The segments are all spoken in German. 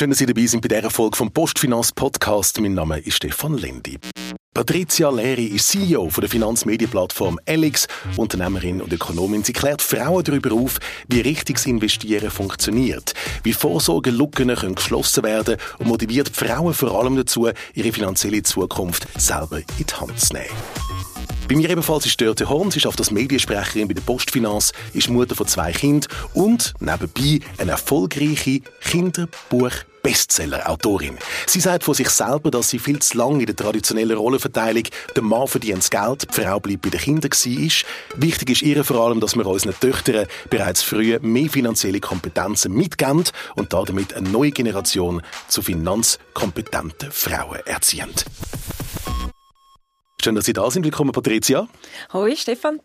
Schön, dass Sie dabei sind bei dieser Folge vom Postfinanz Podcast. Mein Name ist Stefan Lendi. Patricia Leri ist CEO von der Finanzmedienplattform Elix, Unternehmerin und Ökonomin. Sie klärt Frauen darüber auf, wie richtiges Investieren funktioniert, wie Vorsorgelücken können geschlossen werden und motiviert Frauen vor allem dazu, ihre finanzielle Zukunft selber in die Hand zu nehmen. Bei mir ebenfalls ist Dörte Horn. Sie ist als Mediensprecherin bei der Postfinanz, ist Mutter von zwei Kindern und nebenbei eine erfolgreiche Kinderbuch Bestseller-Autorin. Sie sagt von sich selber, dass sie viel zu lange in der traditionellen Rollenverteilung der Mann verdient das Geld, die Frau bleibt bei den Kindern war. Wichtig ist ihr vor allem, dass wir unseren Töchtern bereits früh mehr finanzielle Kompetenzen mitgeben und damit eine neue Generation zu finanzkompetenten Frauen erziehen. Schön, dass Sie da sind. Willkommen, Patricia. Hoi, Stefan.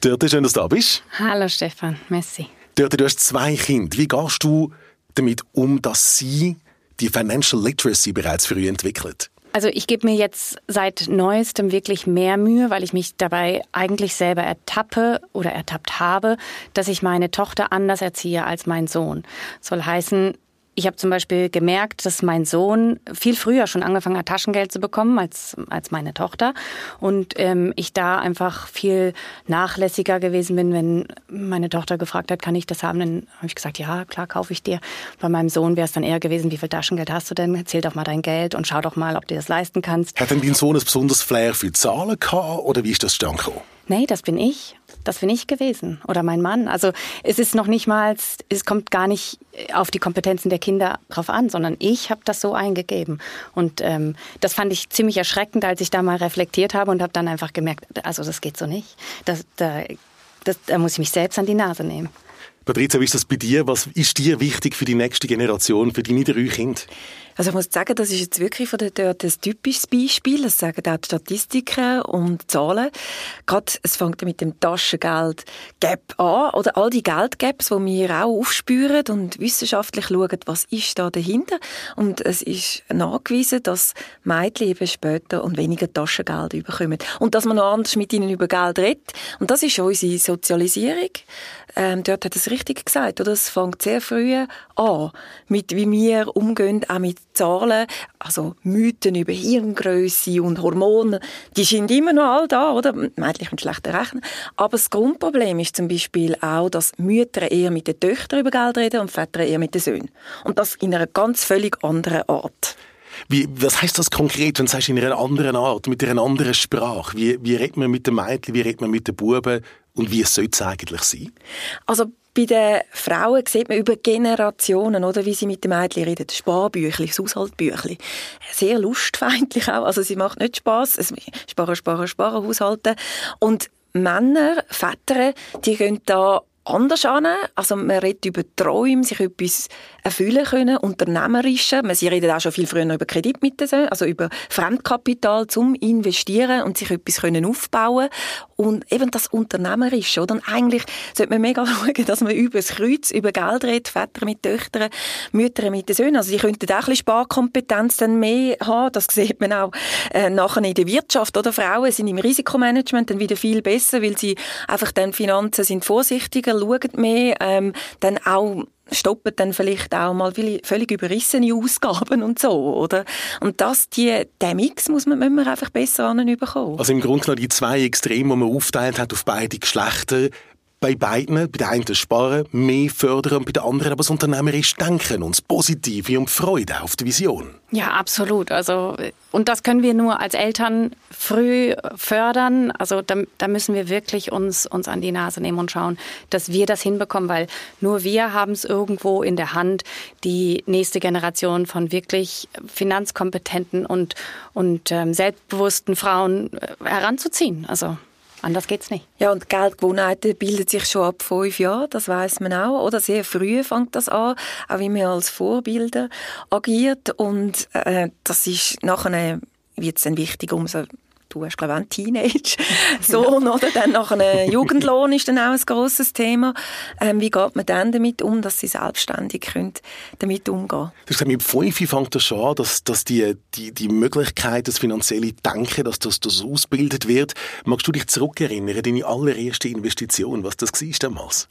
Dörte, schön, dass du da bist. Hallo, Stefan. Merci. Dörte, du hast zwei Kinder. Wie gehst du damit um, dass sie die Financial Literacy bereits früh entwickelt? Also ich gebe mir jetzt seit neuestem wirklich mehr Mühe, weil ich mich dabei eigentlich selber ertappe oder ertappt habe, dass ich meine Tochter anders erziehe als mein Sohn. Soll heißen, ich habe zum Beispiel gemerkt, dass mein Sohn viel früher schon angefangen hat, Taschengeld zu bekommen als, als meine Tochter. Und ähm, ich da einfach viel nachlässiger gewesen bin, wenn meine Tochter gefragt hat, kann ich das haben? Dann habe ich gesagt, ja, klar, kaufe ich dir. Bei meinem Sohn wäre es dann eher gewesen, wie viel Taschengeld hast du denn? Erzähl doch mal dein Geld und schau doch mal, ob du das leisten kannst. Hat denn dein Sohn ein besonderes Flair für Zahlen gehabt oder wie ist das zustande gekommen? Nee, das bin ich. Das bin ich gewesen oder mein Mann. Also es ist noch nicht mal, es kommt gar nicht auf die Kompetenzen der Kinder drauf an, sondern ich habe das so eingegeben. Und ähm, das fand ich ziemlich erschreckend, als ich da mal reflektiert habe und habe dann einfach gemerkt, also das geht so nicht. Das, da, das, da muss ich mich selbst an die Nase nehmen. Patricia, wie ist das bei dir? Was ist dir wichtig für die nächste Generation, für deine drei Kinder? Also ich muss sagen, das ist jetzt wirklich von der dort ein typisches Beispiel. Das sagen auch die Statistiken und Zahlen. Gerade, es fängt mit dem Taschengeld-Gap an. Oder all die Geldgaps, die wir auch aufspüren und wissenschaftlich schauen, was ist da dahinter. Und es ist nachgewiesen, dass Mädchen eben später und weniger Taschengeld bekommen. Und dass man noch anders mit ihnen über Geld redet. Und das ist unsere Sozialisierung. Ähm, dort hat es richtig gesagt, oder? Es fängt sehr früh an, mit wie wir umgehen, auch mit Zahlen, also Mythen über Hirngröße und Hormone, die sind immer noch all da, oder? Mädchen können schlechter rechnen. Aber das Grundproblem ist zum Beispiel auch, dass Mütter eher mit den Töchtern über Geld reden und Väter eher mit den Söhnen. Und das in einer ganz völlig anderen Art. Wie, was heißt das konkret, wenn du sagst, in einer anderen Art, mit einer anderen Sprache? Wie, wie redet man mit den Mädchen, wie redet man mit den Buben und wie soll es eigentlich sein? Also bei den Frauen sieht man über Generationen, oder, wie sie mit den Mädchen reden. Sparbüchli, das Haushaltbüchli. Sehr lustfeindlich auch. Also sie macht nicht Spass. Sparen, sparen, sparen, Haushalten. Und Männer, Väter, die gehen da anders an. Also man redet über Träume, sich etwas erfüllen können, unternehmerische. Sie reden auch schon viel früher über Kredit mit also über Fremdkapital zum Investieren und sich etwas können aufbauen und eben das Unternehmerische, oder? Und eigentlich sollte man mega schauen, dass man über das Kreuz, über Geld redet, Väter mit Töchtern, Mütter mit den Söhnen. Also die könnten auch ein bisschen Sparkompetenz dann mehr haben. Das sieht man auch äh, nachher in der Wirtschaft, oder? Frauen sind im Risikomanagement dann wieder viel besser, weil sie einfach dann Finanzen sind vorsichtiger schauen mehr, ähm, dann auch stoppen dann vielleicht auch mal völlig überrissene Ausgaben und so, oder? Und das, die, den Mix muss man, muss man einfach besser anbekommen. Also im Grunde genommen die zwei Extreme, die man aufteilt hat auf beide Geschlechter, bei beiden, bei der einen sparen, mehr fördern bei der anderen aber das unternehmerisch denken und das Positive und Freude auf die Vision. Ja, absolut. Also, und das können wir nur als Eltern früh fördern. Also da, da müssen wir wirklich uns, uns an die Nase nehmen und schauen, dass wir das hinbekommen, weil nur wir haben es irgendwo in der Hand, die nächste Generation von wirklich finanzkompetenten und, und ähm, selbstbewussten Frauen äh, heranzuziehen. Also Anders geht's nicht. Ja, und Geldgewohnheiten bilden sich schon ab fünf Jahren, das weiß man auch. Oder sehr früh fängt das an, auch wie man als Vorbilder agiert. Und äh, das ist nachher wird es dann wichtig, umso du hast glaube ich einen Teenage-Sohn, oder? Dann nach einem Jugendlohn ist dann auch ein grosses Thema. Ähm, wie geht man dann damit um, dass sie selbstständig können damit umgehen Du hast gesagt, mit fünf fängt das schon an, dass, dass die, die, die Möglichkeit, das finanzielle Denken, dass das, das ausgebildet wird. Magst du dich zurückerinnern, deine allererste Investition, was das war damals?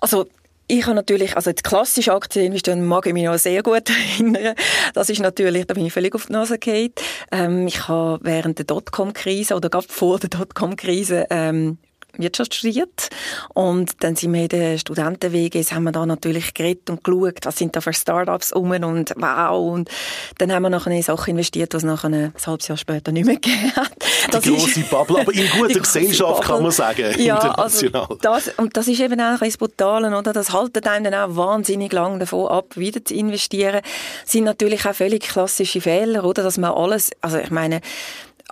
Also ich habe natürlich, also die klassische Aktieninvestition mag ich mich noch sehr gut erinnern. Das ist natürlich, da bin ich völlig auf die Nase gefallen. Ähm, ich habe während der Dotcom-Krise oder gerade vor der Dotcom-Krise ähm, Wirtschaft studiert. Und dann sind wir in den Studentenwegen, haben wir da natürlich geredet und geschaut, was sind da für Startups rum und wow. Und dann haben wir nachher in Sachen investiert, was nachher ein halbes Jahr später nicht mehr gegeben hat. Das die grosse Bubble, aber in guter Gesellschaft Bubble. kann man sagen, ja, also international. Also das, und das ist eben auch ein Brutale, oder? Das haltet einem dann auch wahnsinnig lang davon ab, wieder zu investieren. Das sind natürlich auch völlig klassische Fehler, oder? Dass man alles, also ich meine,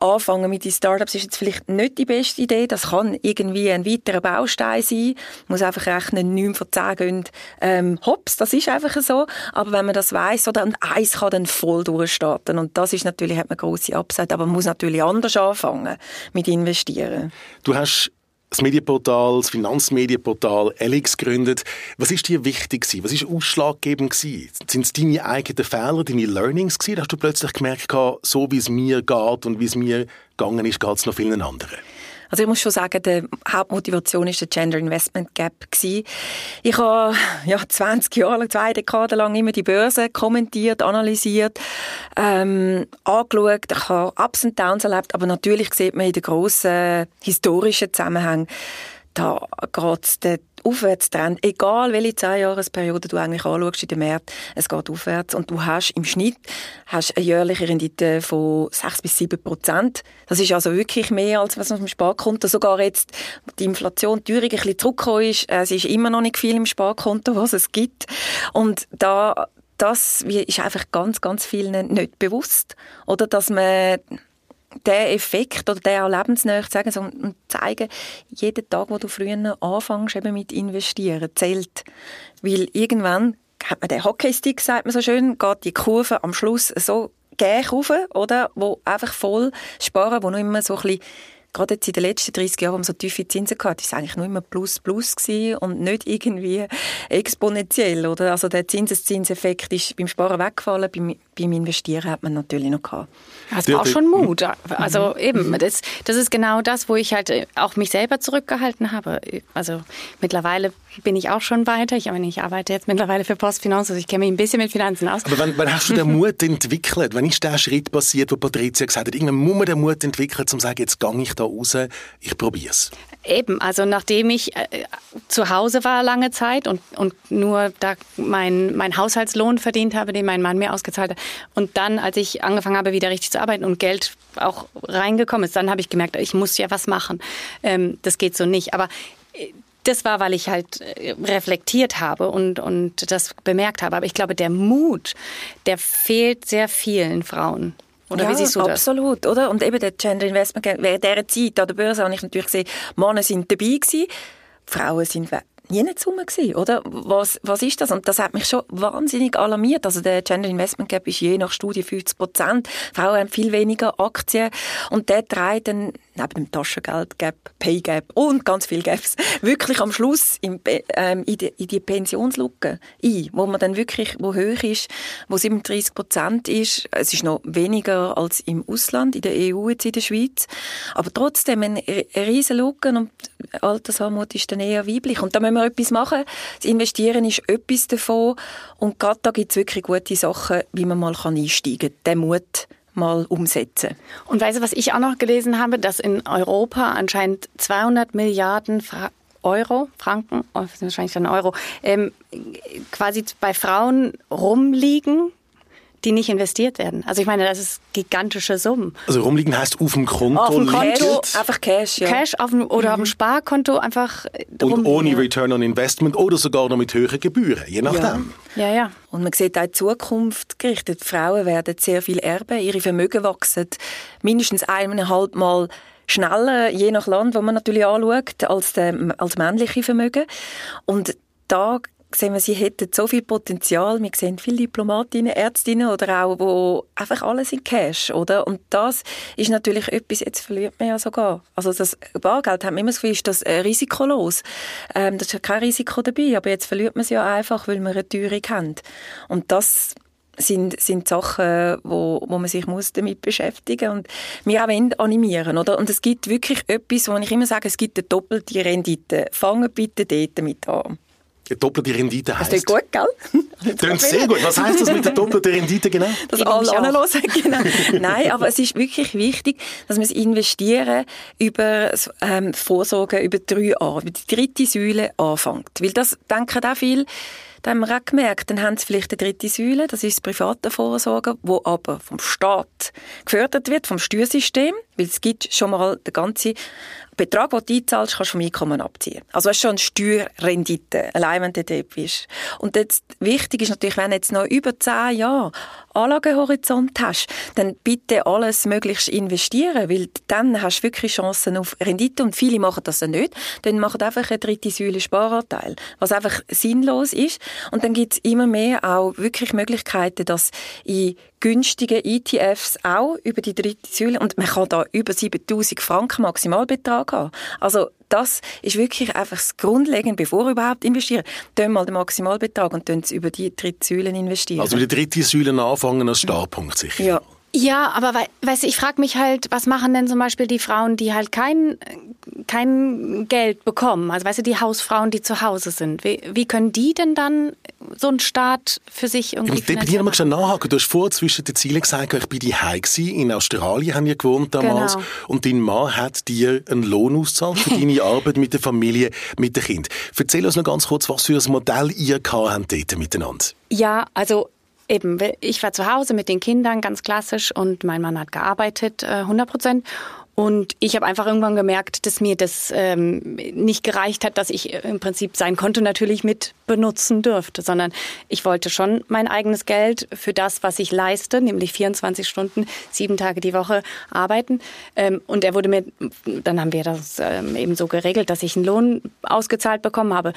anfangen mit den Startups ist jetzt vielleicht nicht die beste Idee. Das kann irgendwie ein weiterer Baustein sein. Muss einfach rechnen, 9 von 10 gehen, ähm, hops, das ist einfach so. Aber wenn man das weiss, oder, und eins kann dann voll durchstarten. Und das ist natürlich, hat man grosse Upside. Aber man muss natürlich anders anfangen mit investieren. Du hast das Medienportal, das Finanzmedienportal Elix gegründet. Was ist dir wichtig gewesen? Was ist ausschlaggebend? Sind es deine eigenen Fehler, deine Learnings gewesen? Hast du plötzlich gemerkt, so wie es mir geht und wie es mir gegangen ist, geht es noch vielen anderen? Also ich muss schon sagen, die Hauptmotivation ist der Gender Investment Gap. Ich habe ja 20 Jahre lang, zwei Dekaden lang immer die Börse kommentiert, analysiert, ähm, angeschaut. Ich habe Ups und Downs erlebt, aber natürlich sieht man in den grossen historischen Zusammenhängen, da geht der Aufwärtstrend, egal welche Zehnjahresperiode du eigentlich anschaust in den Märkten, es geht aufwärts und du hast im Schnitt hast eine jährliche Rendite von 6 bis 7 Prozent. Das ist also wirklich mehr, als was auf dem Sparkonto sogar jetzt die Inflation, die Teuerung ein bisschen zurückgekommen ist. Es ist immer noch nicht viel im Sparkonto, was es gibt. Und da, das ist einfach ganz, ganz vielen nicht bewusst. Oder dass man der Effekt oder der Lebensnähe sagen so, und zeigen, jeden Tag, wo du früher anfängst eben mit investieren, zählt. Weil irgendwann hat man den Hockeystick, sagt man so schön, geht die Kurve am Schluss so gäch rauf, oder? Wo einfach voll sparen, wo noch immer so ein bisschen gerade jetzt in den letzten 30 Jahren, wo man so tiefe Zinsen hatte, war es eigentlich nur immer plus plus gewesen und nicht irgendwie exponentiell, oder? Also der Zinseszinseffekt ist beim Sparen weggefallen, beim, beim Investieren hat man natürlich noch gehabt. Es braucht schon Mut. Also mhm. eben, das, das ist genau das, wo ich halt auch mich selber zurückgehalten habe. Also mittlerweile bin ich auch schon weiter. Ich, meine, ich arbeite jetzt mittlerweile für Postfinanz, also ich kenne mich ein bisschen mit Finanzen aus. Aber wann, wann hast du den Mut entwickelt? Wann ist der Schritt passiert, wo Patricia gesagt hat, irgendwann muss man den Mut entwickeln, um zu sagen, jetzt gehe ich da raus, ich probiere es? Eben, also nachdem ich äh, zu Hause war lange Zeit und, und nur da mein, mein Haushaltslohn verdient habe, den mein Mann mir ausgezahlt hat. Und dann, als ich angefangen habe, wieder richtig zu arbeiten und Geld auch reingekommen ist, dann habe ich gemerkt, ich muss ja was machen. Ähm, das geht so nicht. Aber äh, das war, weil ich halt äh, reflektiert habe und, und das bemerkt habe. Aber ich glaube, der Mut, der fehlt sehr vielen Frauen. Oder ja, wie siehst du das? absolut, oder? Und eben der Gender Investment, während dieser Zeit an der Börse habe ich natürlich gesehen, Männer sind dabei gewesen, Frauen sind nie rum gewesen, oder? Was, was ist das? Und das hat mich schon wahnsinnig alarmiert. Also der Gender Investment Gap ist je nach Studie 50 Prozent. Frauen haben viel weniger Aktien und der trägt dann neben dem Taschengeld-Gap, Pay-Gap und ganz viel Gaps wirklich am Schluss im, ähm, in, die, in die Pensionslücke ein, wo man dann wirklich, wo hoch ist, wo 37 Prozent ist. Es ist noch weniger als im Ausland, in der EU jetzt in der Schweiz. Aber trotzdem eine riesen Lücke und Altersarmut ist dann eher weiblich. Und da müssen wir etwas machen. Das Investieren ist etwas davon. Und gerade da gibt es wirklich gute Sachen, wie man mal einsteigen kann. Den Mut mal umsetzen. Und weißt du, was ich auch noch gelesen habe, dass in Europa anscheinend 200 Milliarden Fra Euro, Franken, oh, wahrscheinlich dann Euro, ähm, quasi bei Frauen rumliegen, die nicht investiert werden. Also ich meine, das ist gigantische Summen. Also rumliegen heißt auf dem Konto, auf dem Konto einfach Cash, ja. Cash auf dem, oder mhm. auf dem Sparkonto einfach und ohne Return on Investment oder sogar noch mit höheren Gebühren, je nachdem. Ja, ja. ja. Und man sieht auch in Zukunft gerichtet. Frauen werden sehr viel erben, ihre Vermögen wachsen mindestens eineinhalb Mal schneller, je nach Land, wo man natürlich anschaut, als, der, als männliche Vermögen. Und da sehen wir, sie hätten so viel Potenzial. Wir sehen viele Diplomatinnen, Ärztinnen oder auch, wo einfach alles in Cash, oder? Und das ist natürlich etwas, jetzt verliert man ja sogar. Also das Bargeld, haben wir immer das Gefühl, ist das äh, risikolos. Ähm, da ist ja kein Risiko dabei, aber jetzt verliert man es ja einfach, weil wir eine Teuerung haben. Und das sind, sind Sachen, wo, wo man sich muss damit beschäftigen und wir auch animieren, oder? Und es gibt wirklich etwas, wo ich immer sage, es gibt eine doppelte Rendite. Fangen bitte dort damit an. Doppelte Rendite heisst? Das klingt gut, gell? Klingt sehr gut. Was heisst das mit der doppelten Rendite genau? Dass alle anhören. Genau. Nein, aber es ist wirklich wichtig, dass wir das Investieren über ähm, Vorsorge über drei A, über die dritte Säule anfängt. Weil das denken auch viele, da haben wir auch gemerkt, dann haben sie vielleicht eine dritte Säule, das ist das private Vorsorge, wo aber vom Staat gefördert wird, vom Steuersystem, weil es gibt schon mal den ganzen Betrag, den du einzahlst, kannst du vom Einkommen abziehen. Also ist schon eine Steuerrendite, allein wenn du dort bist. Und jetzt, wichtig ist natürlich, wenn du jetzt noch über zehn Jahre Anlagehorizont hast, dann bitte alles möglichst investieren, weil dann hast du wirklich Chancen auf Rendite und viele machen das dann nicht. Dann machen einfach eine dritte Säule Sparanteil, was einfach sinnlos ist. Und dann gibt es immer mehr auch wirklich Möglichkeiten, dass in günstigen ETFs auch über die dritte Säule und man kann da über 7000 Franken Maximalbetrag haben. Also das ist wirklich einfach das Grundlegende, bevor wir überhaupt investieren. Tun mal den Maximalbetrag und tun über die dritte Säule investieren. Also die dritte Säule anfangen als Startpunkt sicher. Ja. Ja, aber we weißt du, ich frage mich halt, was machen denn zum Beispiel die Frauen, die halt kein, kein Geld bekommen? Also weißt du, die Hausfrauen, die zu Hause sind. Wie, wie können die denn dann so einen Start für sich irgendwie ja? Ich muss nachhaken. Du hast vorher zwischen den Zielen gesagt, ich bin die in Australien haben wir gewohnt damals. Genau. Und dein Mann hat dir einen Lohn ausgezahlt für deine Arbeit mit der Familie, mit dem Kind. Erzähl uns noch ganz kurz, was für ein Modell ihr habt dort miteinander. Ja, also eben, ich war zu Hause mit den Kindern, ganz klassisch, und mein Mann hat gearbeitet, 100 äh, Prozent. Und ich habe einfach irgendwann gemerkt, dass mir das ähm, nicht gereicht hat, dass ich im Prinzip sein Konto natürlich mit benutzen dürfte, sondern ich wollte schon mein eigenes Geld für das, was ich leiste, nämlich 24 Stunden, sieben Tage die Woche arbeiten. Ähm, und er wurde mir, dann haben wir das ähm, eben so geregelt, dass ich einen Lohn ausgezahlt bekommen habe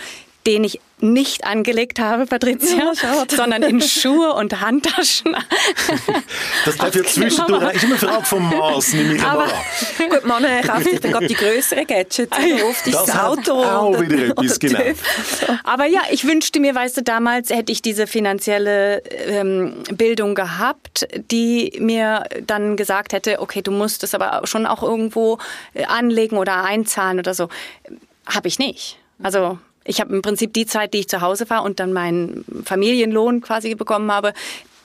den ich nicht angelegt habe, Patricia, ja, sondern in Schuhe und Handtaschen. das bleibt ja zwischendurch. Ich immer Frage vom Maß, nehme ich Aber, Gut, man kauft sich dann gerade die größeren Gadgets, oder oft ist das, das Auto. Auch wieder etwas, genau. Aber ja, ich wünschte mir, weißt du, damals hätte ich diese finanzielle ähm, Bildung gehabt, die mir dann gesagt hätte, okay, du musst es aber schon auch irgendwo äh, anlegen oder einzahlen oder so. Habe ich nicht. Also ich habe im Prinzip die Zeit, die ich zu Hause war und dann meinen Familienlohn quasi bekommen habe,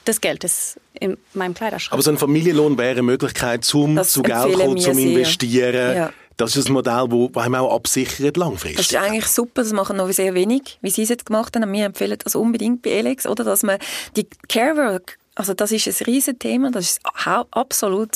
das Geld ist in meinem Kleiderschrank. Aber so ein Familienlohn wäre eine Möglichkeit, zum das zu Geld kommen, zum Investieren. Ja. Das ist ein Modell, das einem auch absichert langfristig. Das ist eigentlich super, das machen noch sehr wenig, wie Sie es jetzt gemacht haben. Wir empfehlen das unbedingt bei Alex, oder? Dass man die Carework, also das ist ein riesen Thema, das ist absolut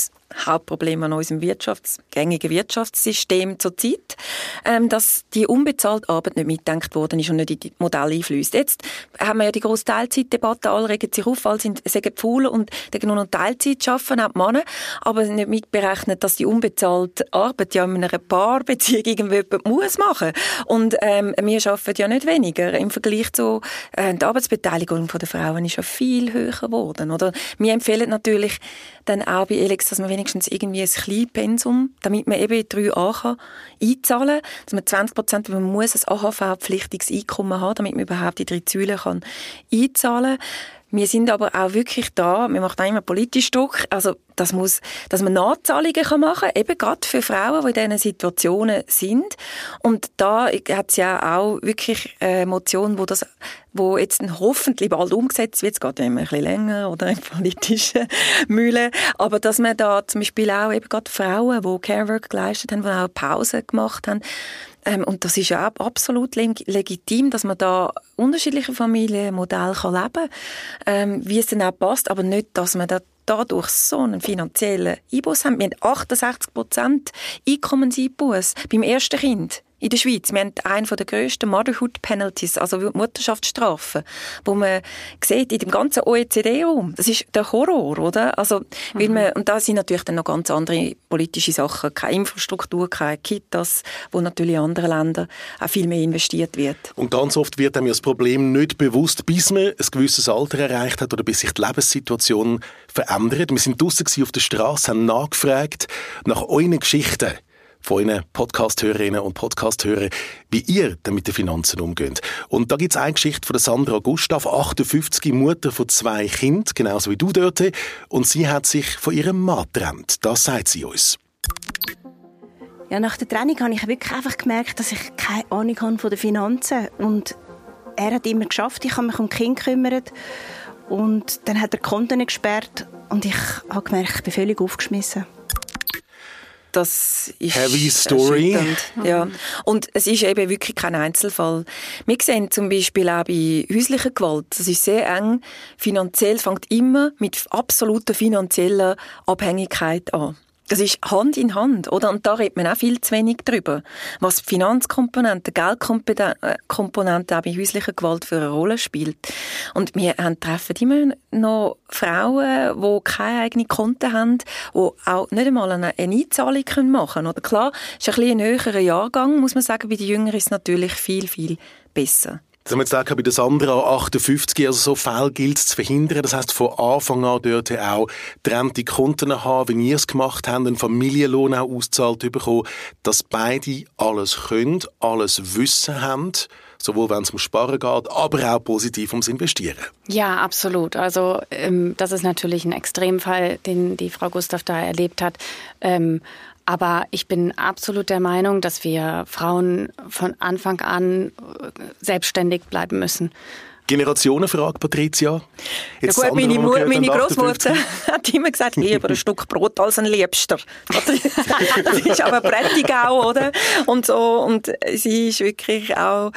Hauptproblem an unserem Wirtschafts-, gängigen Wirtschaftssystem zurzeit, ähm, dass die unbezahlte Arbeit nicht mitdenkt worden ist und nicht in die Modelle einfließt. Jetzt haben wir ja die grosse Teilzeitdebatte, alle regen sich auf, alle sind, sagen faul und denken nur noch Teilzeit arbeiten, auch die Männer, aber nicht mitberechnet, dass die unbezahlte Arbeit ja in einer Paarbeziehung irgendjemand muss machen. Und ähm, wir arbeiten ja nicht weniger. Im Vergleich zu äh, die Arbeitsbeteiligung der Frauen ist ja viel höher geworden. Oder? Wir empfehlen natürlich dann auch bei Elex, dass man wenigstens irgendwie ein Kleinpensum, damit man eben 3a kann einzahlen kann, dass man 20 Prozent, man muss ein AHV-pflichtiges Einkommen haben, damit man überhaupt die drei Säulen kann einzahlen kann. Wir sind aber auch wirklich da, wir machen auch immer politisch Druck, also das muss, dass man Nachzahlungen kann machen kann, eben gerade für Frauen, die in diesen Situationen sind. Und da hat es ja auch wirklich eine Motion, wo das wo jetzt hoffentlich bald umgesetzt wird, es geht ja immer ein bisschen länger oder in politischen Mühlen, aber dass man da zum Beispiel auch eben gerade Frauen, die Carework geleistet haben, die auch Pause gemacht haben, ähm, und das ist ja auch absolut legitim, dass man da unterschiedliche Familienmodelle kann leben kann, ähm, wie es dann auch passt, aber nicht, dass man da dadurch so einen finanziellen Einbuß haben. Wir haben 68 Prozent Einkommenseinbuß beim ersten Kind in der Schweiz. Wir haben einen der grössten Motherhood Penalties, also Mutterschaftsstrafen, wo man sieht in dem ganzen OECD-Raum. Das ist der Horror, oder? Also, mhm. weil man, und da sind natürlich dann noch ganz andere politische Sachen. Keine Infrastruktur, keine Kitas, wo natürlich in anderen Ländern auch viel mehr investiert wird. Und ganz oft wird einem das Problem nicht bewusst, bis man ein gewisses Alter erreicht hat oder bis sich die Lebenssituation verändert. Wir sind draussen auf der Straße, haben nachgefragt nach euren Geschichten von Ihnen Podcast-Hörerinnen und Podcast-Hörer, wie ihr denn mit den Finanzen umgeht. Und da gibt es eine Geschichte von Sandra Gustav, 58, Mutter von zwei Kindern, genauso wie du dort. Und sie hat sich von ihrem Mann getrennt. Das sagt sie uns. Ja, nach der Trennung habe ich wirklich einfach gemerkt, dass ich keine Ahnung habe von den Finanzen und er hat immer geschafft, ich habe mich um Kinder gekümmert und dann hat er Konten gesperrt und ich habe gemerkt, ich bin völlig aufgeschmissen. Das ist Heavy Story. Ja. Und es ist eben wirklich kein Einzelfall. Wir sehen zum Beispiel auch bei häuslicher Gewalt, das ist sehr eng finanziell, fängt immer mit absoluter finanzieller Abhängigkeit an. Das ist Hand in Hand, oder? Und da redet man auch viel zu wenig drüber. Was die Finanzkomponente, Geldkomponente auch bei häuslicher Gewalt für eine Rolle spielt. Und wir haben, treffen immer noch Frauen, die keine eigenen Konten haben, die auch nicht einmal eine, Einzahlung machen können. Oder klar, ist ein bisschen ein höherer Jahrgang, muss man sagen. Bei den Jüngeren ist es natürlich viel, viel besser. Das haben wir jetzt auch bei der Sandra 58, also so Fälle gilt es zu verhindern. Das heißt von Anfang an dort auch trennte Konten haben, wenn ihr es gemacht habt, einen Familienlohn auch auszahlt bekommen, dass beide alles können, alles Wissen haben, sowohl wenn es um Sparen geht, aber auch positiv ums Investieren. Ja, absolut. Also ähm, das ist natürlich ein Extremfall, den die Frau Gustav da erlebt hat. Ähm, aber ich bin absolut der Meinung, dass wir Frauen von Anfang an äh, selbstständig bleiben müssen. Generationenfrage, Patricia. Jetzt ja gut, meine, meine Großmutter hat immer gesagt, lieber ein Stück Brot als ein Liebster. das ist aber prächtig auch, oder? Und so, und sie ist wirklich auch,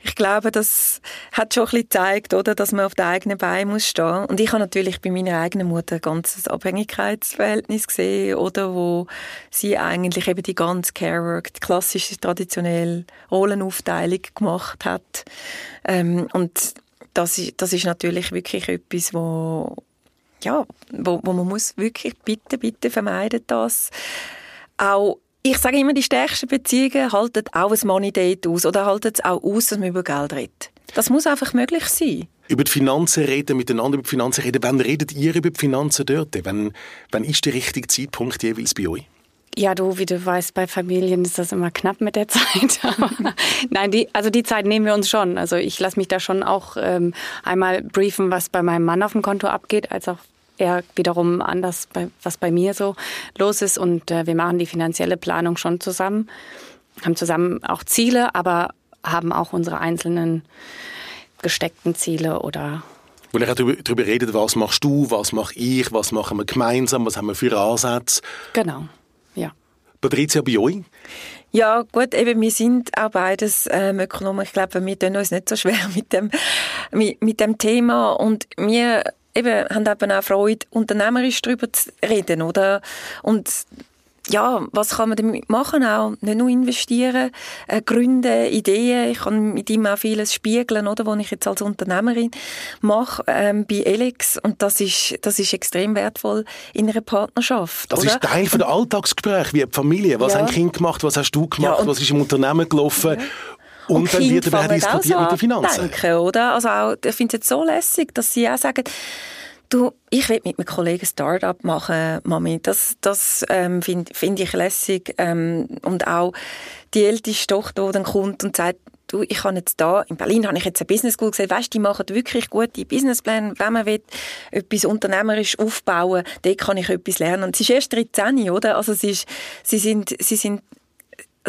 ich glaube, das hat schon ein bisschen gezeigt, oder, dass man auf den eigenen Beinen muss stehen. Und ich habe natürlich bei meiner eigenen Mutter ein ganzes Abhängigkeitsverhältnis gesehen, oder, wo sie eigentlich eben die ganze Care-Work, die klassische, traditionelle Rollenaufteilung gemacht hat. Ähm, und das ist, das ist natürlich wirklich etwas, wo, ja, wo, wo man muss wirklich bitte, bitte vermeiden, dass auch ich sage immer, die stärksten Beziehungen halten auch ein Money Date aus oder halten es auch aus, dass man über Geld redet. Das muss einfach möglich sein. Über die Finanzen reden, miteinander über die Finanzen reden. Wann redet ihr über die Finanzen dort? Wann, wann ist der richtige Zeitpunkt jeweils bei euch? Ja, du, wie du weißt, bei Familien ist das immer knapp mit der Zeit. Nein, die, also die Zeit nehmen wir uns schon. Also ich lasse mich da schon auch ähm, einmal briefen, was bei meinem Mann auf dem Konto abgeht, als auch er wiederum anders, bei, was bei mir so los ist. Und äh, wir machen die finanzielle Planung schon zusammen, haben zusammen auch Ziele, aber haben auch unsere einzelnen gesteckten Ziele oder wo ihr darüber redet, was machst du, was mache ich, was machen wir gemeinsam, was haben wir für Ansätze. Genau. Ja. Patricia, bei euch? Ja, gut, eben, wir sind auch beides ähm, Ökonomen. Ich glaube, wir tun uns nicht so schwer mit dem, mit, mit dem Thema und wir eben, haben eben auch Freude, unternehmerisch darüber zu reden, oder? Und ja, was kann man damit machen auch? Nicht nur investieren, äh, gründen, Ideen. Ich kann mit ihm auch vieles spiegeln, oder, was ich jetzt als Unternehmerin mache ähm, bei Elex. Und das ist, das ist extrem wertvoll in einer Partnerschaft. Das oder? ist Teil von der Alltagsgespräch, wie die Familie. Was ja. haben Kinder gemacht? Was hast du gemacht? Ja, was ist im Unternehmen gelaufen? Ja. Und, dann wird dann diskutiert mit den Finanzen. Denken, oder? Also auch, ich finde es jetzt so lässig, dass sie auch sagen, Du, ich will mit einem Kollegen Start-up machen, Mami. Das, das ähm, finde find ich lässig. Ähm, und auch die älteste Tochter, die dann kommt und sagt, du, ich habe jetzt da, in Berlin habe ich jetzt eine Business School gesehen, weißt, die machen wirklich gute Businesspläne, wenn man will, etwas unternehmerisch aufbauen, dort kann ich etwas lernen. Und sie ist erst 13, oder? Also sie, ist, sie sind, sie sind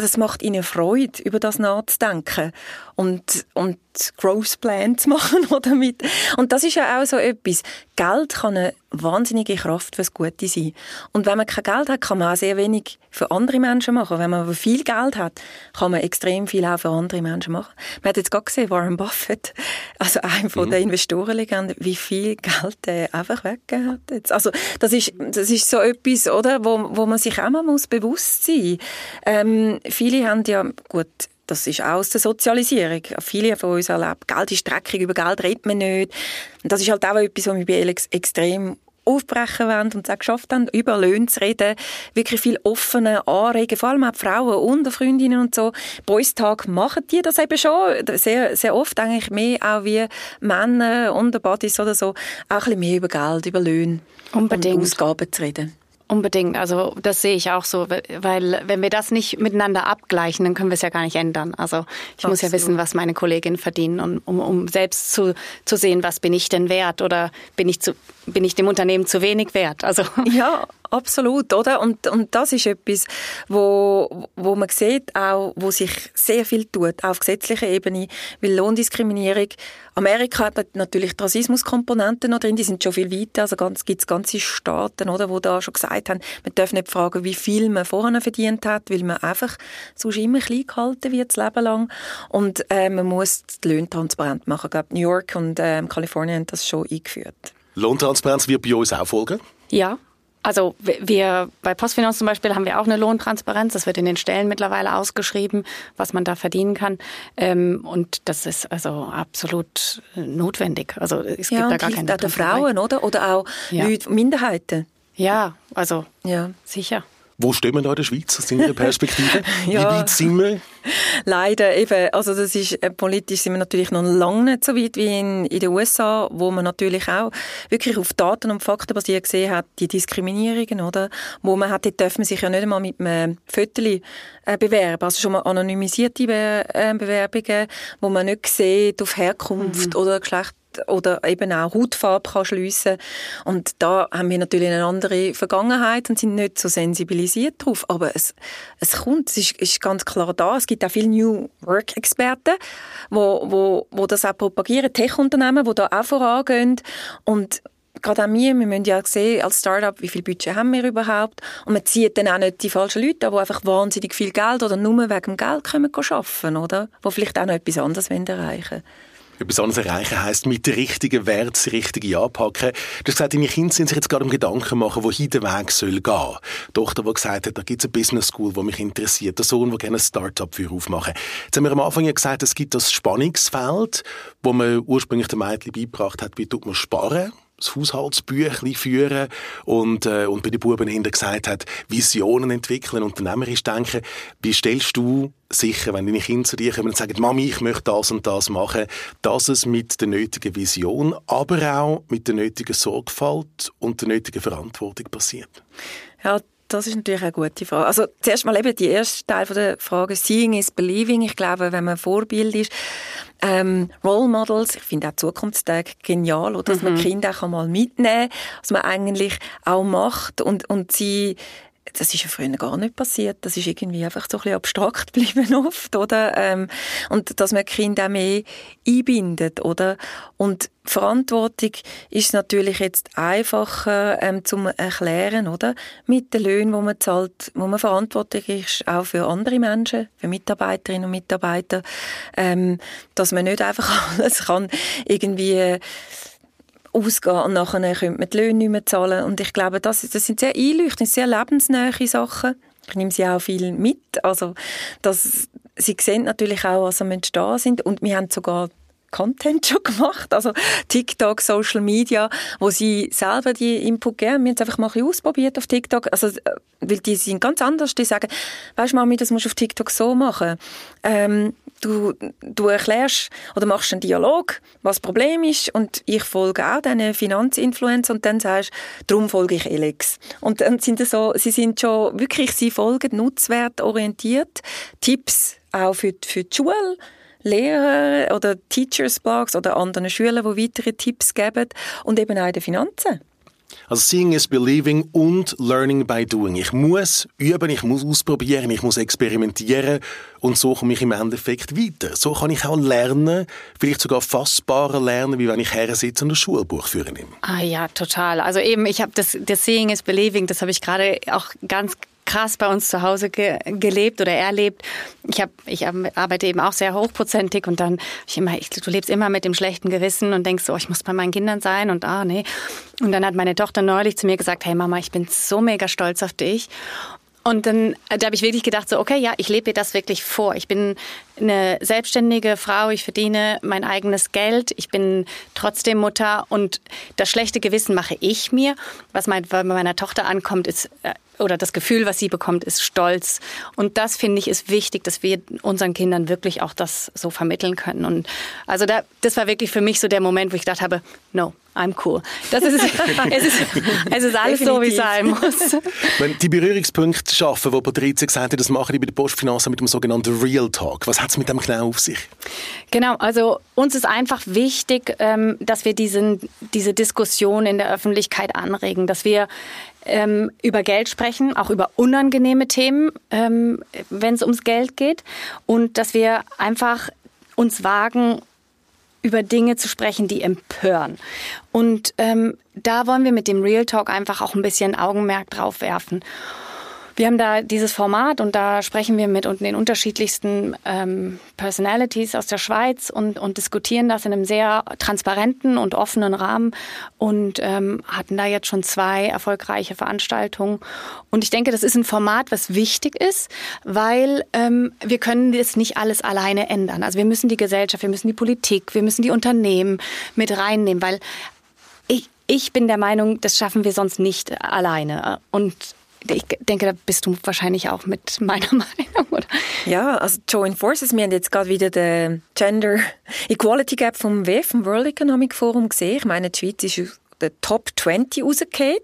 es macht ihnen Freude, über das nachzudenken und, und Growth Plan zu machen. Oder mit. Und das ist ja auch so etwas. Geld kann eine wahnsinnige Kraft fürs Gute sein. Und wenn man kein Geld hat, kann man auch sehr wenig für andere Menschen machen. Wenn man aber viel Geld hat, kann man extrem viel auch für andere Menschen machen. Man hat jetzt gerade gesehen, Warren Buffett, also einer von mhm. den Investorenlegenden, wie viel Geld er einfach weggegeben hat. Jetzt. Also das ist, das ist so etwas, oder, wo, wo man sich auch mal muss bewusst sein muss. Ähm, viele haben ja, gut, das ist auch aus der Sozialisierung. Viele von uns erleben, Geld ist dreckig, über Geld redet man nicht. Und das ist halt auch etwas, was mich bei Alex extrem aufbrechen wollen und es auch geschafft haben, über Löhne zu reden, wirklich viel offene anregen, vor allem auch Frauen und Freundinnen und so. Boys Tag machen die das eben schon, sehr, sehr oft eigentlich mehr auch wie Männer und Buddies oder so, auch ein bisschen mehr über Geld, über Löhne Unbedingt. und Ausgaben zu reden. Unbedingt, also das sehe ich auch so, weil wenn wir das nicht miteinander abgleichen, dann können wir es ja gar nicht ändern. Also ich Absolut. muss ja wissen, was meine Kolleginnen verdienen, um, um selbst zu, zu sehen, was bin ich denn wert oder bin ich, zu, bin ich dem Unternehmen zu wenig wert. Also ja, absolut, oder? Und, und das ist etwas, wo, wo man sieht, auch, wo sich sehr viel tut, auf gesetzlicher Ebene, weil Lohndiskriminierung, Amerika hat natürlich die Rassismuskomponenten noch drin, die sind schon viel weiter, also ganz, gibt es ganze Staaten, oder, wo da schon gesagt haben, man darf nicht fragen, wie viel man vorher verdient hat, weil man einfach sonst immer klein gehalten wird, das Leben lang. Und äh, man muss die Löhne transparent machen. Ich glaube, New York und äh, Kalifornien haben das schon eingeführt. Lohntransparenz wird bei uns auch folgen? Ja, also wir bei Postfinanz zum Beispiel haben wir auch eine Lohntransparenz. Das wird in den Stellen mittlerweile ausgeschrieben, was man da verdienen kann. Ähm, und das ist also absolut notwendig. Also es gibt ja, da gar keine auch Frauen, oder? Oder auch ja. Leute, Minderheiten. Ja, also ja. sicher. Wo stehen wir da in der Schweiz aus deiner Perspektive? ja. Wie weit sind wir? Leider eben, also das ist, äh, politisch sind wir natürlich noch lange nicht so weit wie in, in den USA, wo man natürlich auch wirklich auf Daten und Fakten basiert gesehen hat, die Diskriminierungen, oder? Wo man hat, dort dürfen sich ja nicht einmal mit einem Viertel äh, bewerben, also schon mal anonymisierte Be äh, Bewerbungen, wo man nicht sieht auf Herkunft mhm. oder Geschlecht oder eben auch Hautfarbe kann schliessen. Und da haben wir natürlich eine andere Vergangenheit und sind nicht so sensibilisiert darauf, aber es, es kommt, es ist, ist ganz klar da, es gibt auch viele New Work Experten, wo, wo, wo das auch propagieren, Tech-Unternehmen, die da auch vorangehen. Und gerade auch wir, wir müssen ja sehen, als Startup, wie viel Budget haben wir überhaupt? Und man zieht dann auch nicht die falschen Leute die einfach wahnsinnig viel Geld oder nur wegen dem Geld können arbeiten, oder? Die vielleicht auch noch etwas anderes erreichen. wollen. Etwas anderes erreichen heisst, mit den richtigen Werten das Richtige anpacken. Du hast gesagt, deine Kinder sind sich jetzt gerade um Gedanken machen, wohin der Weg soll gehen. Die Tochter, die gesagt hat, da gibt es eine Business School, die mich interessiert. Der Sohn, der gerne ein Start-up für aufmachen Jetzt haben wir am Anfang ja gesagt, es gibt das Spannungsfeld, wo man ursprünglich den Mädchen beigebracht hat, wie tut man sparen das Haushaltsbüchlein führen und, äh, und bei den Buben hinter gesagt hat, Visionen entwickeln, unternehmerisch denken. Wie stellst du sicher, wenn deine Kinder zu dir kommen und sagen, Mami, ich möchte das und das machen, dass es mit der nötigen Vision, aber auch mit der nötigen Sorgfalt und der nötigen Verantwortung passiert? Ja, das ist natürlich eine gute Frage. Also zuerst mal eben die erste Teil der Frage, Seeing is Believing. Ich glaube, wenn man Vorbild ist, ähm, Role Models, ich finde auch Zukunftstag genial, oder? dass mhm. man Kinder auch mal mitnehmen kann, was man eigentlich auch macht und, und sie das ist ja früher gar nicht passiert. Das ist irgendwie einfach so ein bisschen abstrakt geblieben oft, oder? Ähm, und dass man Kinder auch mehr einbindet, oder? Und Verantwortung ist natürlich jetzt einfacher ähm, zum erklären, oder? Mit den Löhnen, wo man zahlt, wo man verantwortlich ist, auch für andere Menschen, für Mitarbeiterinnen und Mitarbeiter, ähm, dass man nicht einfach alles kann irgendwie ausgehen und nachher könnte man die Löhne nicht mehr zahlen. Und ich glaube, das, das sind sehr einleuchtende, sehr lebensnähe Sachen. Ich nehme sie auch viel mit. Also, dass, sie sehen natürlich auch, was am Entstehen sind. Und wir haben sogar Content schon gemacht, also TikTok, Social Media, wo sie selber die Input geben. Wir haben es einfach mal ein ausprobiert auf TikTok, also, äh, weil die sind ganz anders. Die sagen, weißt du, Mami, das musst du auf TikTok so machen. Ähm, du, du erklärst oder machst einen Dialog, was das Problem ist und ich folge auch diesen Finanzinfluencer und dann sagst darum folge ich Alex. Und dann sind so, sie sind schon wirklich, sie folgen nutzwertorientiert, Tipps auch für, für die Schule, Lehrer oder Teachers Blogs oder anderen Schülern, die weitere Tipps geben und eben auch in den Finanzen. Also Seeing is Believing und Learning by Doing. Ich muss üben, ich muss ausprobieren, ich muss experimentieren und so komme ich im Endeffekt weiter. So kann ich auch lernen, vielleicht sogar fassbarer lernen, wie wenn ich her sitze und ein Schulbuch führen nehme. Ah ja, total. Also eben, ich habe das, das Seeing is Believing, das habe ich gerade auch ganz krass bei uns zu Hause ge gelebt oder erlebt. Ich habe, ich arbeite eben auch sehr hochprozentig und dann ich immer, ich, du lebst immer mit dem schlechten Gewissen und denkst so, ich muss bei meinen Kindern sein und ah nee. Und dann hat meine Tochter neulich zu mir gesagt, hey Mama, ich bin so mega stolz auf dich. Und dann da habe ich wirklich gedacht, so, okay, ja, ich lebe dir das wirklich vor. Ich bin eine selbstständige Frau, ich verdiene mein eigenes Geld, ich bin trotzdem Mutter und das schlechte Gewissen mache ich mir. Was bei meiner Tochter ankommt, ist äh, oder das Gefühl, was sie bekommt, ist Stolz. Und das finde ich ist wichtig, dass wir unseren Kindern wirklich auch das so vermitteln können. Und also da, das war wirklich für mich so der Moment, wo ich gedacht habe, no, I'm cool. Das ist, es, ist, es ist alles so, wie es sein muss. Wenn die Berührungspunkte schaffen, wo Patricia gesagt hat, das machen die bei der Postfinanzen mit dem sogenannten Real Talk. Was hat es mit dem genau auf sich? Genau, also uns ist einfach wichtig, ähm, dass wir diesen, diese Diskussion in der Öffentlichkeit anregen, dass wir ähm, über Geld sprechen, auch über unangenehme Themen, ähm, wenn es ums Geld geht und dass wir einfach uns wagen, über Dinge zu sprechen, die empören. Und ähm, da wollen wir mit dem Real Talk einfach auch ein bisschen Augenmerk drauf werfen. Wir haben da dieses Format und da sprechen wir mit den unterschiedlichsten ähm, Personalities aus der Schweiz und, und diskutieren das in einem sehr transparenten und offenen Rahmen und ähm, hatten da jetzt schon zwei erfolgreiche Veranstaltungen. Und ich denke, das ist ein Format, was wichtig ist, weil ähm, wir können das nicht alles alleine ändern. Also wir müssen die Gesellschaft, wir müssen die Politik, wir müssen die Unternehmen mit reinnehmen, weil ich, ich bin der Meinung, das schaffen wir sonst nicht alleine. Und ich denke, da bist du wahrscheinlich auch mit meiner Meinung, oder? Ja, also Join Forces, wir haben jetzt gerade wieder den Gender Equality Gap vom WEF, vom World Economic Forum gesehen. Ich meine, die Schweiz ist der Top 20 rausgefallen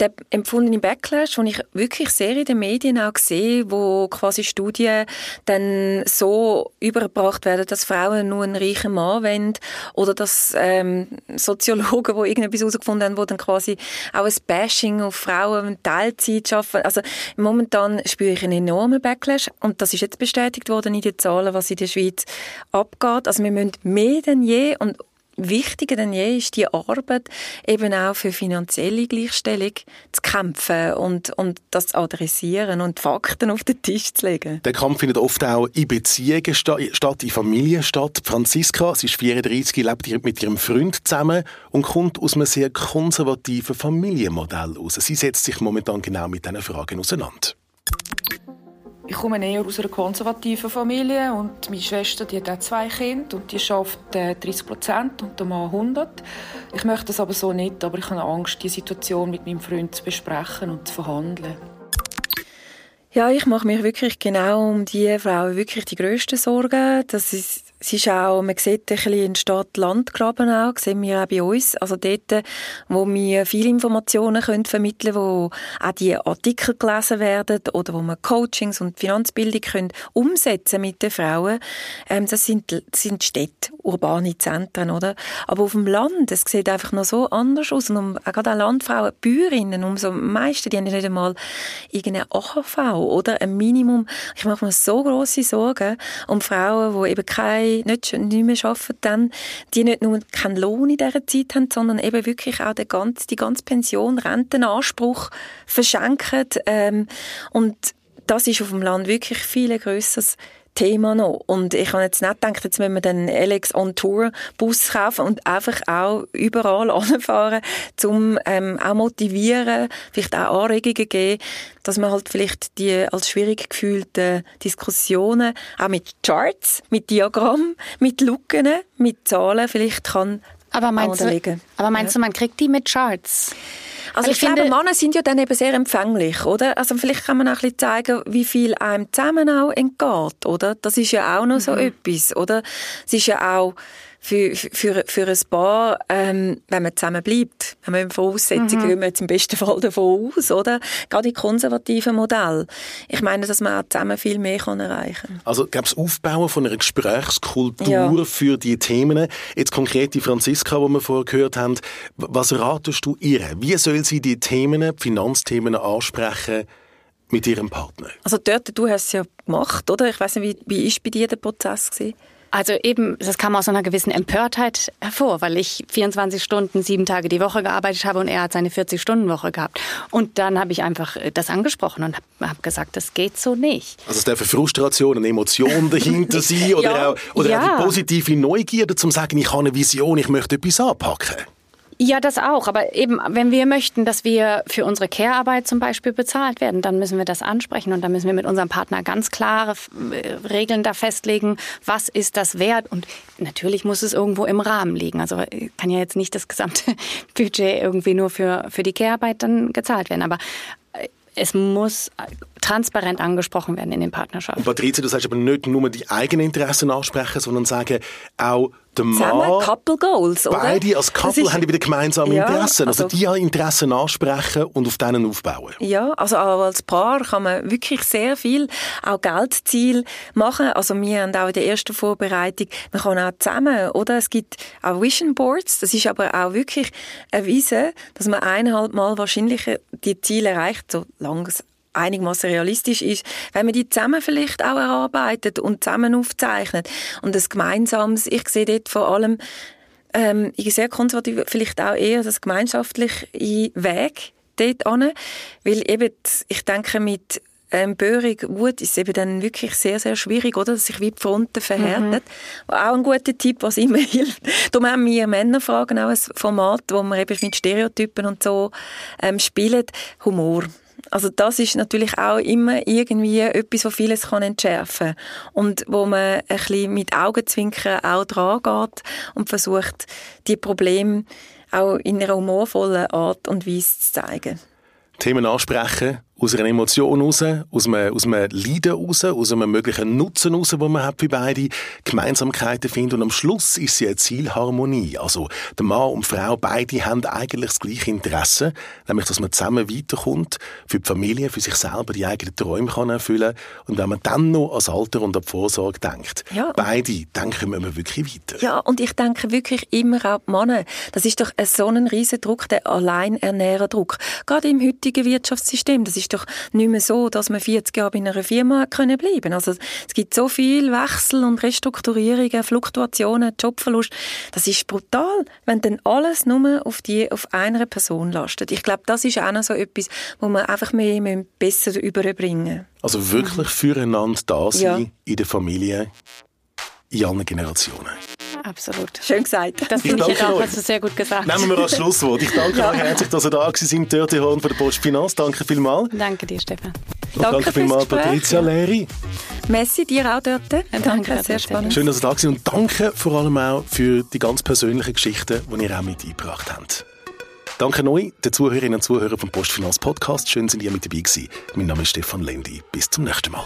der empfundene Backlash, den ich wirklich sehr in den Medien auch sehe, wo quasi Studien dann so übergebracht werden, dass Frauen nur einen reichen Mann wollen oder dass ähm, Soziologen, die irgendetwas herausgefunden haben, wo dann quasi auch ein Bashing auf Frauen Teilzeit schaffen. Also momentan spüre ich einen enormen Backlash und das ist jetzt bestätigt worden in den Zahlen, was in der Schweiz abgeht. Also wir müssen mehr denn je und wichtiger denn je ist die Arbeit eben auch für finanzielle Gleichstellung zu kämpfen und, und das zu adressieren und Fakten auf den Tisch zu legen. Der Kampf findet oft auch in Beziehungen statt, in Familien statt. Franziska, sie ist 34, lebt mit ihrem Freund zusammen und kommt aus einem sehr konservativen Familienmodell aus. Sie setzt sich momentan genau mit diesen Fragen auseinander. Ich komme eher aus einer konservativen Familie und meine Schwester die hat auch zwei Kinder und die schafft 30 äh, Prozent und der Mann 100. Ich möchte das aber so nicht, aber ich habe Angst, die Situation mit meinem Freund zu besprechen und zu verhandeln. Ja, ich mache mich wirklich genau um die Frau wirklich die grössten Sorgen. Das ist es ist auch, man sieht ein bisschen in Stadt-Land-Graben auch, sehen wir auch bei uns. Also dort, wo wir viele Informationen können vermitteln können, wo auch die Artikel gelesen werden oder wo man Coachings und Finanzbildung können umsetzen mit den Frauen. Ähm, das sind, sind Städte, urbane Zentren, oder? Aber auf dem Land, es sieht einfach noch so anders aus. Und um, auch gerade Landfrauen, Bäuerinnen, umso meisten, die haben nicht einmal irgendeine AHV oder ein Minimum. Ich mache mir so grosse Sorgen um Frauen, die eben keine nicht, nicht mehr arbeiten, dann, die nicht nur keinen Lohn in dieser Zeit haben, sondern eben wirklich auch die ganze, die ganze Pension, Rentenanspruch verschenken. Ähm, und das ist auf dem Land wirklich viel grösseres Thema noch. Und ich habe jetzt nicht gedacht, jetzt müssen wir den Alex on Tour Bus kaufen und einfach auch überall anfahren, um ähm, auch motivieren, vielleicht auch Anregungen geben, dass man halt vielleicht die als schwierig gefühlten Diskussionen auch mit Charts, mit Diagrammen, mit Lücken, mit Zahlen vielleicht kann aber meinst, du, aber meinst ja. du, man kriegt die mit Charts? Also ich, ich finde, Männer sind ja dann eben sehr empfänglich, oder? Also vielleicht kann man auch ein bisschen zeigen, wie viel einem zusammen auch entgeht, oder? Das ist ja auch noch mhm. so etwas, oder? Es ist ja auch für, für, für ein Paar, ähm, wenn man zusammen bleibt, wenn man Voraussetzungen, mhm. gehen wir jetzt im besten Fall davon aus, oder? Gerade die konservativen Modell. Ich meine, dass man auch zusammen viel mehr kann erreichen kann. Also gäbe es Aufbauen von einer Gesprächskultur ja. für die Themen. Jetzt konkret die Franziska, die wir vorher gehört haben. Was ratest du ihr? Wie soll sie die Themen, die Finanzthemen ansprechen, mit ihrem Partner? Also dort, du hast es ja gemacht, oder? Ich weiß nicht, wie, wie ist bei dir der Prozess gewesen? Also eben, das kam aus einer gewissen Empörtheit hervor, weil ich 24 Stunden, sieben Tage die Woche gearbeitet habe und er hat seine 40-Stunden-Woche gehabt. Und dann habe ich einfach äh, das angesprochen und habe hab gesagt, das geht so nicht. Also es darf Frustration, eine Emotion dahinter sein oder, ja, auch, oder ja. auch die positive Neugierde, zum sagen, ich habe eine Vision, ich möchte etwas anpacken. Ja, das auch. Aber eben, wenn wir möchten, dass wir für unsere Care-Arbeit zum Beispiel bezahlt werden, dann müssen wir das ansprechen und dann müssen wir mit unserem Partner ganz klare äh, Regeln da festlegen, was ist das wert. Und natürlich muss es irgendwo im Rahmen liegen. Also kann ja jetzt nicht das gesamte Budget irgendwie nur für, für die Care-Arbeit dann gezahlt werden. Aber äh, es muss transparent angesprochen werden in den Partnerschaften. Und Patricia, du sagst aber nicht nur die eigenen Interessen ansprechen, sondern sagen auch der Mann, Couple Goals, oder? beide als Couple ist- haben wieder gemeinsame Ja, Interessen. Also, also- die Interessen ansprechen und auf denen aufbauen. Ja, also auch als Paar kann man wirklich sehr viel auch Geldziel machen. Also wir haben auch in der ersten Vorbereitung, man kann auch zusammen, oder? Es gibt auch Vision Boards. Das ist aber auch wirklich erwiesen, dass man eineinhalb Mal wahrscheinlich die Ziele erreicht, solange es einigermaßen realistisch ist, wenn man die zusammen vielleicht auch erarbeitet und zusammen aufzeichnet. Und das Gemeinsames, ich sehe dort vor allem ähm, ich sehr konservativ, vielleicht auch eher das gemeinschaftliche Weg dort an, weil eben, ich denke, mit ähm, Böhrung, Wut ist es eben dann wirklich sehr, sehr schwierig, oder? Dass sich wie die Fronten verhärtet. Auch ein guter Tipp, was immer hilft. Darum haben wir Männerfragen auch ein Format, wo wir eben mit Stereotypen und so ähm, spielen. Humor. Also das ist natürlich auch immer irgendwie etwas, was vieles kann entschärfen und wo man ein bisschen mit Augenzwinkern auch dran geht und versucht, die Probleme auch in einer humorvollen Art und Weise zu zeigen. Themen ansprechen, aus einer Emotion raus, aus einem, aus einem Leiden raus, aus einem möglichen Nutzen raus, den man hat für beide, Gemeinsamkeiten finden und am Schluss ist sie eine Zielharmonie. Also der Mann und die Frau, beide haben eigentlich das gleiche Interesse, nämlich, dass man zusammen weiterkommt, für die Familie, für sich selber die eigenen Träume kann erfüllen und wenn man dann noch ans Alter und an die Vorsorge denkt, Ja. beide, dann kommen wir wirklich weiter. Ja, und ich denke wirklich immer auch die Männer. Das ist doch ein so ein riesen Druck, der Alleiernährerdruck. Gerade im heutigen Wirtschaftssystem. Das ist doch nicht mehr so, dass man 40 Jahre in einer Firma können bleiben. Also es gibt so viel Wechsel und Restrukturierungen, Fluktuationen, Jobverlust. Das ist brutal, wenn dann alles nur auf die auf einer Person lastet. Ich glaube, das ist auch noch so etwas, wo man einfach mehr müssen besser überbringen. Also wirklich füreinander da sein Ja. in der Familie, in allen Generationen. Absolut. Schön gesagt. Das Ich finde ich danke jetzt auch, euch. hast du sehr gut gesagt. Nehmen wir als Schlusswort. Ich danke euch herzlich, dass ihr da gewesen sind, Dörte Horn von der Post Finanz. Danke vielmals. Danke dir, Stefan. Und Danke danke vielmals. Patricia Leri. Messi, dir auch dort. Danke, Patricia. sehr spannend. Schön, dass ihr da gewesen und danke vor allem auch für die ganz persönlichen Geschichten, die ihr auch mit eingebracht habt. Danke neu den Zuhörerinnen und Zuhörern vom Postfinanz Podcast. Schön, sind ihr mit dabei gewesen. Mein Name ist Stefan Lendi. Bis zum nächsten Mal.